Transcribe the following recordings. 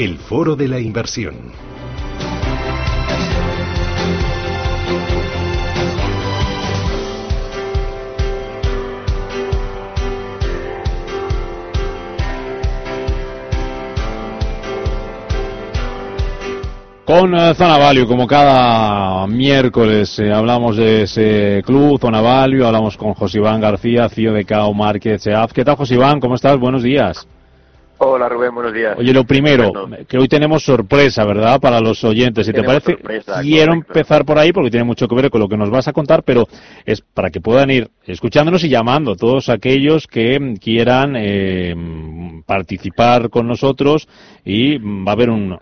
El Foro de la Inversión. Con eh, Zona Value, como cada miércoles eh, hablamos de ese club, Zona Value, hablamos con Josiván García, CEO de Cao Markets EAF. ¿Qué tal, Josiván? ¿Cómo estás? Buenos días. Hola Rubén, buenos días. Oye, lo primero, que hoy tenemos sorpresa, ¿verdad? Para los oyentes. Si te parece, quiero empezar por ahí porque tiene mucho que ver con lo que nos vas a contar, pero es para que puedan ir escuchándonos y llamando todos aquellos que quieran eh, participar con nosotros y va a haber un,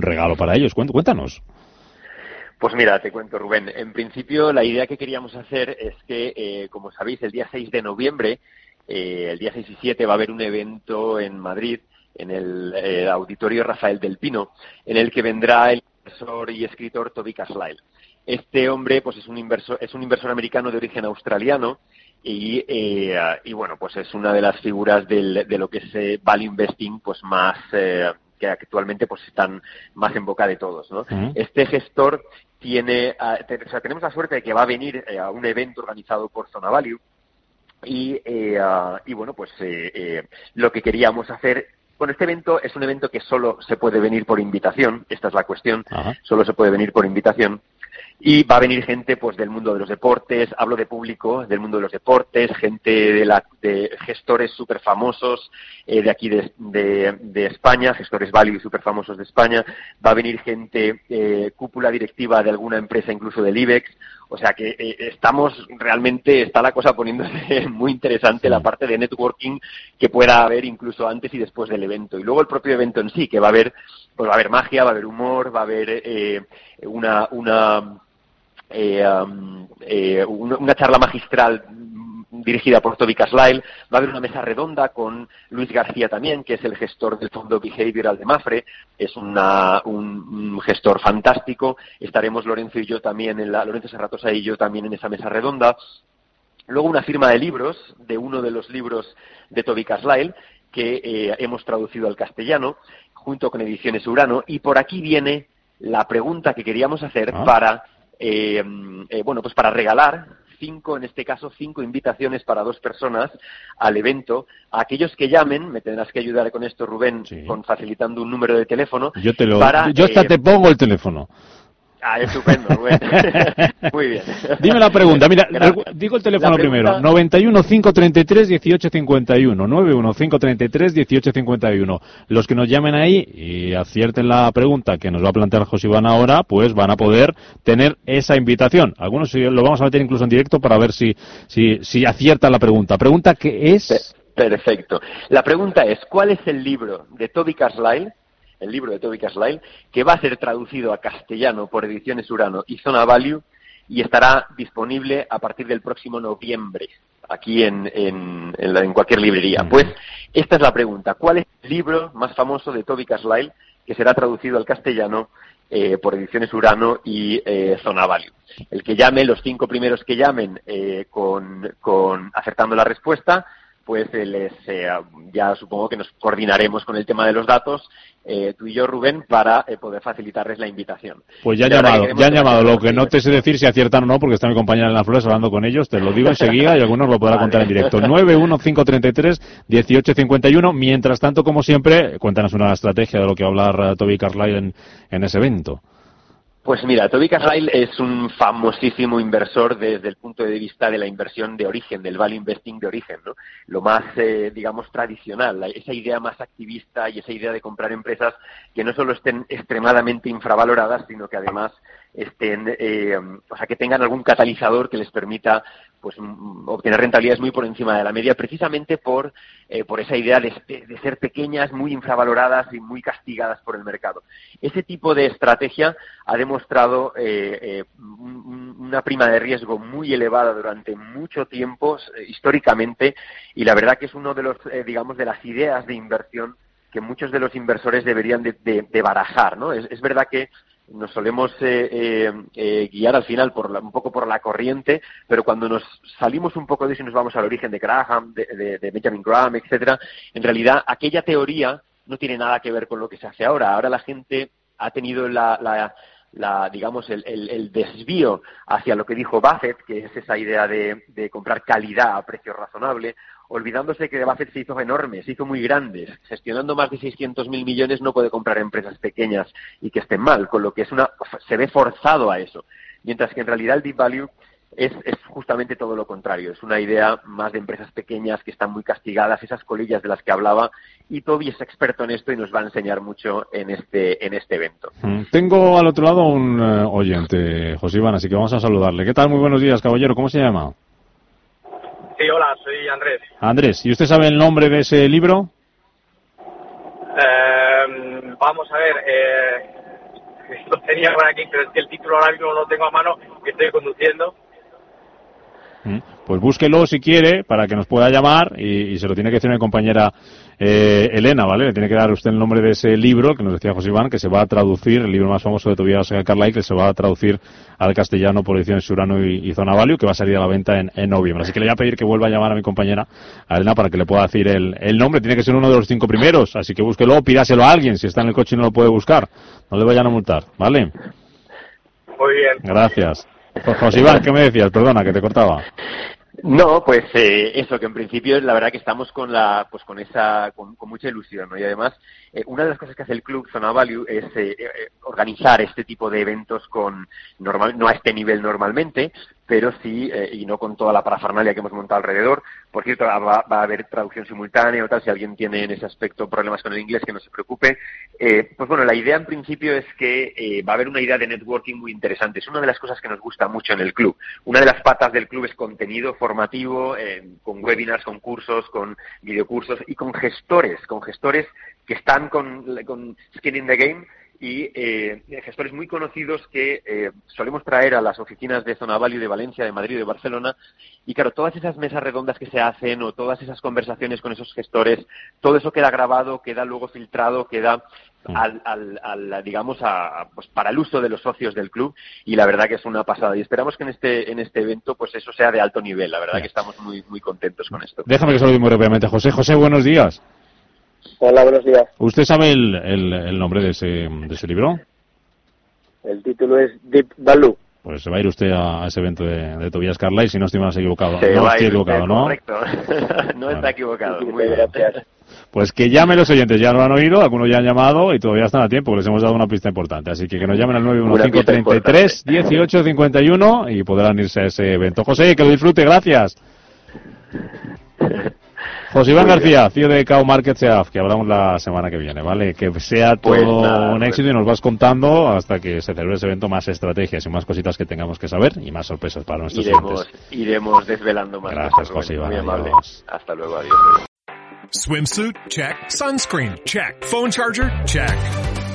regalo para ellos. Cuéntanos. Pues mira, te cuento, Rubén. En principio, la idea que queríamos hacer es que, eh, como sabéis, el día 6 de noviembre eh, el día 6 y 7 va a haber un evento en Madrid, en el eh, Auditorio Rafael del Pino, en el que vendrá el inversor y escritor Toby Carlyle. Este hombre, pues es un inversor, es un inversor americano de origen australiano y, eh, y bueno, pues es una de las figuras del, de lo que es value investing, pues más que actualmente pues están más en boca de todos, ¿no? Este gestor tiene, o sea, tenemos la suerte de que va a venir a un evento organizado por Zona Value y, eh, ah, y bueno, pues eh, eh, lo que queríamos hacer bueno, este evento es un evento que solo se puede venir por invitación, esta es la cuestión, solo se puede venir por invitación. Y va a venir gente pues del mundo de los deportes, hablo de público del mundo de los deportes, gente de, la, de gestores súper famosos de aquí de, de, España, gestores value súper famosos de España, va a venir gente cúpula directiva de alguna empresa incluso del IBEX, o sea que eh, estamos realmente, está la cosa poniéndose muy interesante la parte de networking que pueda haber incluso antes y después del evento. Y luego el propio evento en sí, que va a haber, pues va a haber magia, va a haber humor, va a haber eh, una, una, eh, eh una charla magistral dirigida por Toby Caslyle. Va a haber una mesa redonda con Luis García también, que es el gestor del Fondo Behavioral de Mafre. Es una, un, gestor fantástico. Estaremos Lorenzo y yo también, en la, Lorenzo Serratosa y yo también en esa mesa redonda. Luego una firma de libros, de uno de los libros de Toby Caslyle, que eh, hemos traducido al castellano, junto con Ediciones Urano. Y por aquí viene la pregunta que queríamos hacer ah. para eh, eh, bueno, pues para regalar cinco, en este caso, cinco invitaciones para dos personas al evento. A aquellos que llamen, me tendrás que ayudar con esto, Rubén, con facilitando un número de teléfono. Yo te lo, yo hasta te pongo el teléfono. Ah, estupendo, Muy bien. Dime la pregunta. Mira, digo el teléfono primero. 91 533 1851. 91 533 1851. Los que nos llamen ahí y acierten la pregunta que nos va a plantear José Iván ahora, pues van a poder tener esa invitación. Algunos lo vamos a meter incluso en directo para ver si, si, si aciertan la pregunta. Pregunta que es... Perfecto. La pregunta es, ¿cuál es el libro de Toby Carlyle el libro de Toby Caslyle, que va a ser traducido a castellano por Ediciones Urano y Zona Value y estará disponible a partir del próximo noviembre aquí en, en, en, cualquier librería. Pues esta es la pregunta. ¿Cuál es el libro más famoso de Toby Caslyle que será traducido al castellano eh, por Ediciones Urano y eh, Zona Value? El que llame, los cinco primeros que llamen eh, con, con acertando la respuesta, pues eh, les, eh, ya supongo que nos coordinaremos con el tema de los datos, eh, tú y yo, Rubén, para poder facilitarles la invitación. Pues ya han llamado, ya han llamado. Lo que no te sé decir si aciertan o no, porque está mi compañera en las flores hablando con ellos, te lo digo enseguida y algunos lo podrán contar en directo. 91533-1851. Mientras tanto, como siempre, cuéntanos una estrategia de lo que va a hablar Toby Carlyle en, en ese evento. Pues mira, Toby Carlyle es un famosísimo inversor desde el punto de vista de la inversión de origen, del value investing de origen, ¿no? Lo más, eh, digamos, tradicional, esa idea más activista y esa idea de comprar empresas que no solo estén extremadamente infravaloradas, sino que además estén, eh, o sea, que tengan algún catalizador que les permita pues obtener rentabilidades muy por encima de la media, precisamente por, eh, por esa idea de, ser pequeñas, muy infravaloradas y muy castigadas por el mercado. Ese tipo de estrategia ha demostrado eh, una prima de riesgo muy elevada durante mucho tiempo, históricamente, y la verdad que es uno de los, digamos, de las ideas de inversión que muchos de los inversores deberían de, barajar, ¿no? es verdad que nos solemos eh, eh, eh, guiar al final por un poco por la corriente, pero cuando nos salimos un poco de eso y nos vamos al origen de Graham, de, Benjamin Graham, etcétera, en realidad aquella teoría no tiene nada que ver con lo que se hace ahora. Ahora la gente ha tenido la, la, digamos, el, el, desvío hacia lo que dijo Buffett, que es esa idea de, de comprar calidad a precio razonable, olvidándose que Buffett se hizo enorme, se hizo muy grande. Gestionando más de 600.000 millones no puede comprar empresas pequeñas y que estén mal, con lo que es una, se ve forzado a eso. Mientras que en realidad el deep value es, es, justamente todo lo contrario. Es una idea más de empresas pequeñas que están muy castigadas, esas colillas de las que hablaba, y Toby es experto en esto y nos va a enseñar mucho en este, en este evento. Mm. Tengo al otro lado un eh, oyente, José Iván, así que vamos a saludarle. ¿Qué tal? Muy buenos días, caballero. ¿Cómo se llama? Soy Andrés. Andrés, ¿y usted sabe el nombre de ese libro? Eh, vamos a ver, eh, lo tenía por aquí, pero es que el título ahora mismo no lo tengo a mano, que estoy conduciendo. Pues búsquelo si quiere para que nos pueda llamar y, se lo tiene que decir mi compañera eh, Elena, ¿vale? Le tiene que dar usted el nombre de ese libro que nos decía José Iván, que se va a traducir, el libro más famoso de Tobias Carlyle, que se va a traducir al castellano por ediciones Surano y, Zona Value, que va a salir a la venta en, noviembre. Así que le voy a pedir que vuelva a llamar a mi compañera a Elena para que le pueda decir el, el nombre. Tiene que ser uno de los cinco primeros, así que búsquelo, pídaselo a alguien. Si está en el coche y no lo puede buscar, no le vayan a multar, ¿vale? Muy bien. Gracias. José Iván, ¿qué me decías? Perdona, que te cortaba. No, pues eh, eso, que en principio la verdad que estamos con la, pues con esa, con, mucha ilusión, ¿no? Y además, eh, una de las cosas que hace el club Zona Value es eh, organizar este tipo de eventos con, normal, no a este nivel normalmente, pero sí, eh, y no con toda la parafernalia que hemos montado alrededor. Por cierto, va, a haber traducción simultánea o tal, si alguien tiene en ese aspecto problemas con el inglés, que no se preocupe. Eh, pues bueno, la idea en principio es que eh, va a haber una idea de networking muy interesante. Es una de las cosas que nos gusta mucho en el club. Una de las patas del club es contenido formativo, con webinars, con cursos, con videocursos y con gestores, con gestores que están con, con skin in the game y eh, gestores muy conocidos que eh, solemos traer a las oficinas de Zona Value de Valencia, de Madrid, de Barcelona. Y claro, todas esas mesas redondas que se hacen o todas esas conversaciones con esos gestores, todo eso queda grabado, queda luego filtrado, queda mm. al, al, digamos, a, pues para el uso de los socios del club y la verdad que es una pasada. Y esperamos que en este, en este evento pues eso sea de alto nivel. La verdad que estamos muy, muy contentos con esto. Déjame que muy rápidamente. José, José, buenos días. Hola, buenos días. ¿Usted sabe el, el, nombre de ese, de ese libro? El título es Deep Value. Pues se va a ir usted a, ese evento de, de Tobias Carlyle, si no estoy más equivocado. no estoy equivocado, ¿no? Correcto. no está equivocado. Muy gracias. Pues que llamen los oyentes, ya lo han oído, algunos ya han llamado y todavía están a tiempo, les hemos dado una pista importante. Así que que nos llamen al 91533 1851 y podrán irse a ese evento. José, que lo disfrute, gracias. José Iván García, CEO de Cow Market que hablamos la semana que viene, ¿vale? Que sea pues todo un pues éxito y nos vas contando hasta que se celebre ese evento más estrategias y más cositas que tengamos que saber y más sorpresas para nuestros iremos, Iremos desvelando más. Gracias, José Iván. Muy amable. Hasta luego, adiós. Swimsuit? Check. Sunscreen? Check. Phone charger? Check.